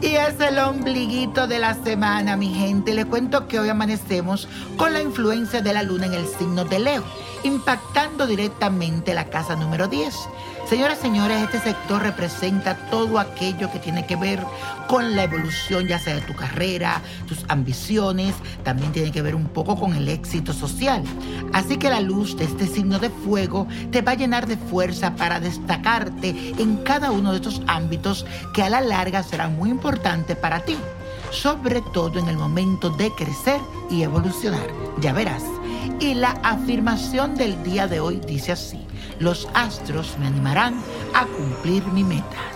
Y es el ombliguito de la semana, mi gente. Les cuento que hoy amanecemos con la influencia de la luna en el signo de Leo, impactando directamente la casa número 10. Señoras y señores, este sector representa todo aquello que tiene que ver con la evolución, ya sea de tu carrera, tus ambiciones, también tiene que ver un poco con el éxito social. Así que la luz de este signo de fuego te va a llenar de fuerza para destacarte en cada uno de estos ámbitos que a la larga serán muy importantes para ti, sobre todo en el momento de crecer y evolucionar. Ya verás. Y la afirmación del día de hoy dice así, los astros me animarán a cumplir mi metas.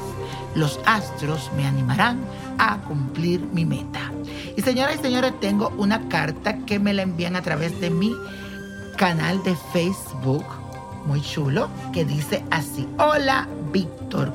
Los astros me animarán a cumplir mi meta. Y señoras y señores, tengo una carta que me la envían a través de mi canal de Facebook, muy chulo, que dice así, hola Víctor,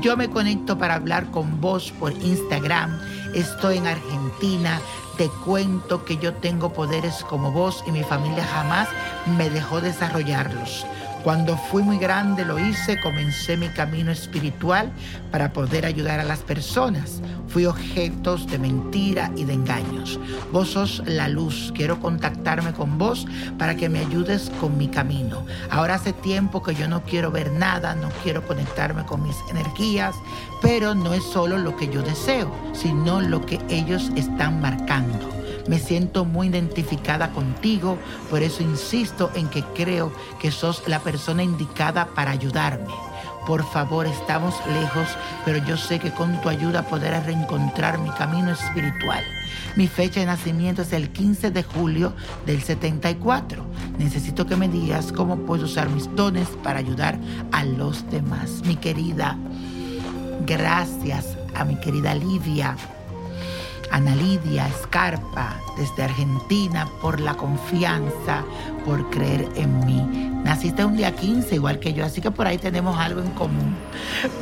yo me conecto para hablar con vos por Instagram, estoy en Argentina, te cuento que yo tengo poderes como vos y mi familia jamás me dejó desarrollarlos. Cuando fui muy grande lo hice, comencé mi camino espiritual para poder ayudar a las personas. Fui objetos de mentira y de engaños. Vos sos la luz. Quiero contactarme con vos para que me ayudes con mi camino. Ahora hace tiempo que yo no quiero ver nada, no quiero conectarme con mis energías, pero no es solo lo que yo deseo, sino lo que ellos están marcando. Me siento muy identificada contigo, por eso insisto en que creo que sos la persona indicada para ayudarme. Por favor, estamos lejos, pero yo sé que con tu ayuda podré reencontrar mi camino espiritual. Mi fecha de nacimiento es el 15 de julio del 74. Necesito que me digas cómo puedo usar mis dones para ayudar a los demás. Mi querida, gracias a mi querida Lidia. Ana Lidia Escarpa desde Argentina por la confianza, por creer en mí. Naciste un día 15 igual que yo, así que por ahí tenemos algo en común.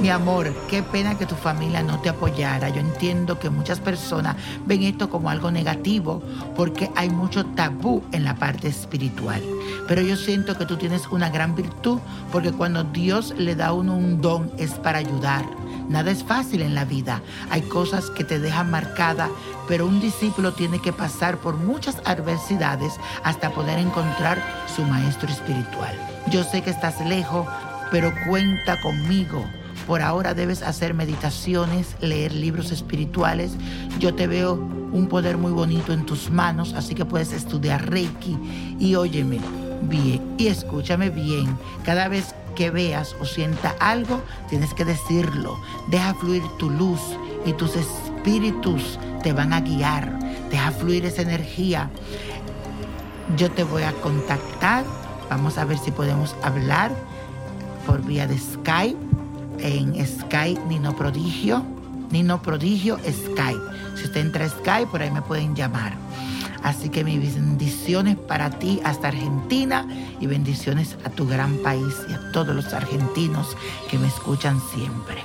Mi amor, qué pena que tu familia no te apoyara. Yo entiendo que muchas personas ven esto como algo negativo porque hay mucho tabú en la parte espiritual. Pero yo siento que tú tienes una gran virtud porque cuando Dios le da a uno un don es para ayudar. Nada es fácil en la vida. Hay cosas que te dejan marcada, pero un discípulo tiene que pasar por muchas adversidades hasta poder encontrar su maestro espiritual. Yo sé que estás lejos, pero cuenta conmigo Por ahora debes hacer meditaciones, leer libros espirituales. Yo te veo un poder muy bonito en tus manos, así que puedes estudiar Reiki y óyeme bien y escúchame bien. Cada vez que veas o sienta algo, tienes que decirlo. Deja fluir tu luz y tus espíritus te van a guiar. Deja fluir esa energía. Yo te voy a contactar. Vamos a ver si podemos hablar por vía de Skype. En Skype Nino Prodigio. Nino Prodigio Skype. Si usted entra a Skype, por ahí me pueden llamar. Así que mis bendiciones para ti hasta Argentina y bendiciones a tu gran país y a todos los argentinos que me escuchan siempre.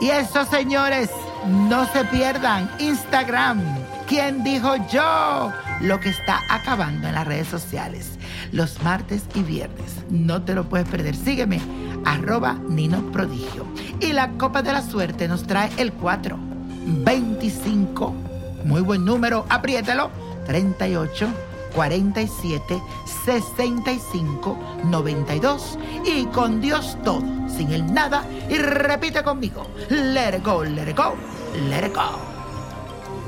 Y eso, señores, no se pierdan Instagram. ¿Quién dijo yo? Lo que está acabando en las redes sociales. Los martes y viernes. No te lo puedes perder. Sígueme, arroba Nino Prodigio. Y la Copa de la Suerte nos trae el 4, 25. Muy buen número, apriétalo 38 47 65 92 y con Dios todo, sin el nada y repite conmigo, let go, let go, let go.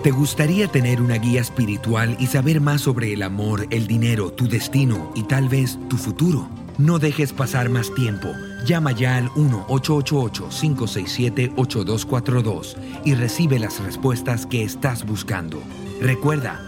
¿Te gustaría tener una guía espiritual y saber más sobre el amor, el dinero, tu destino y tal vez tu futuro? No dejes pasar más tiempo. Llama ya al 1-888-567-8242 y recibe las respuestas que estás buscando. Recuerda,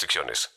restricciones.